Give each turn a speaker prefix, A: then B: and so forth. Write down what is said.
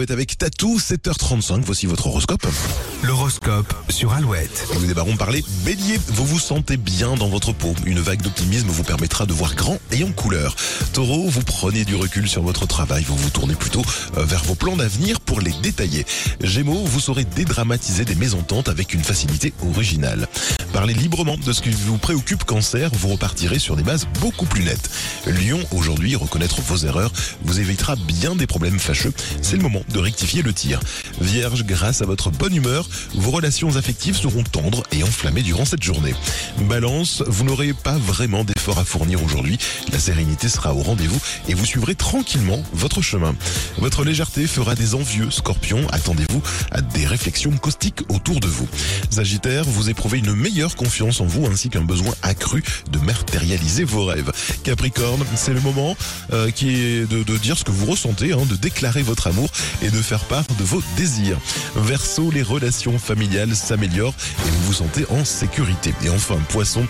A: Vous êtes avec Tatou, 7h35, voici votre horoscope.
B: L'horoscope sur Alouette.
A: Et nous débarrons par les béliers. Vous vous sentez bien dans votre peau. Une vague d'optimisme vous permettra de voir grand et en couleur. Taureau, vous prenez du recul sur votre travail. Vous vous tournez plutôt euh, vers vos plans d'avenir pour les détailler. Gémeaux, vous saurez dédramatiser des mésententes avec une facilité originale. Parlez librement de ce qui vous préoccupe cancer. Vous repartirez sur des bases beaucoup plus nettes. Lion, aujourd'hui, reconnaître vos erreurs vous évitera bien des problèmes fâcheux. C'est le moment de rectifier le tir. Vierge, grâce à votre bonne humeur, vos relations affectives seront tendres et enflammées durant cette journée. Balance, vous n'aurez pas vraiment d'efforts à fournir aujourd'hui. La sérénité sera au rendez-vous et vous suivrez tranquillement votre chemin. Votre légèreté fera des envieux. Scorpion, attendez-vous à des réflexions caustiques autour de vous. Sagittaire, vous éprouvez une confiance en vous ainsi qu'un besoin accru de matérialiser vos rêves. Capricorne, c'est le moment euh, qui est de, de dire ce que vous ressentez, hein, de déclarer votre amour et de faire part de vos désirs. Verseau, les relations familiales s'améliorent et vous vous sentez en sécurité. Et enfin, Poisson,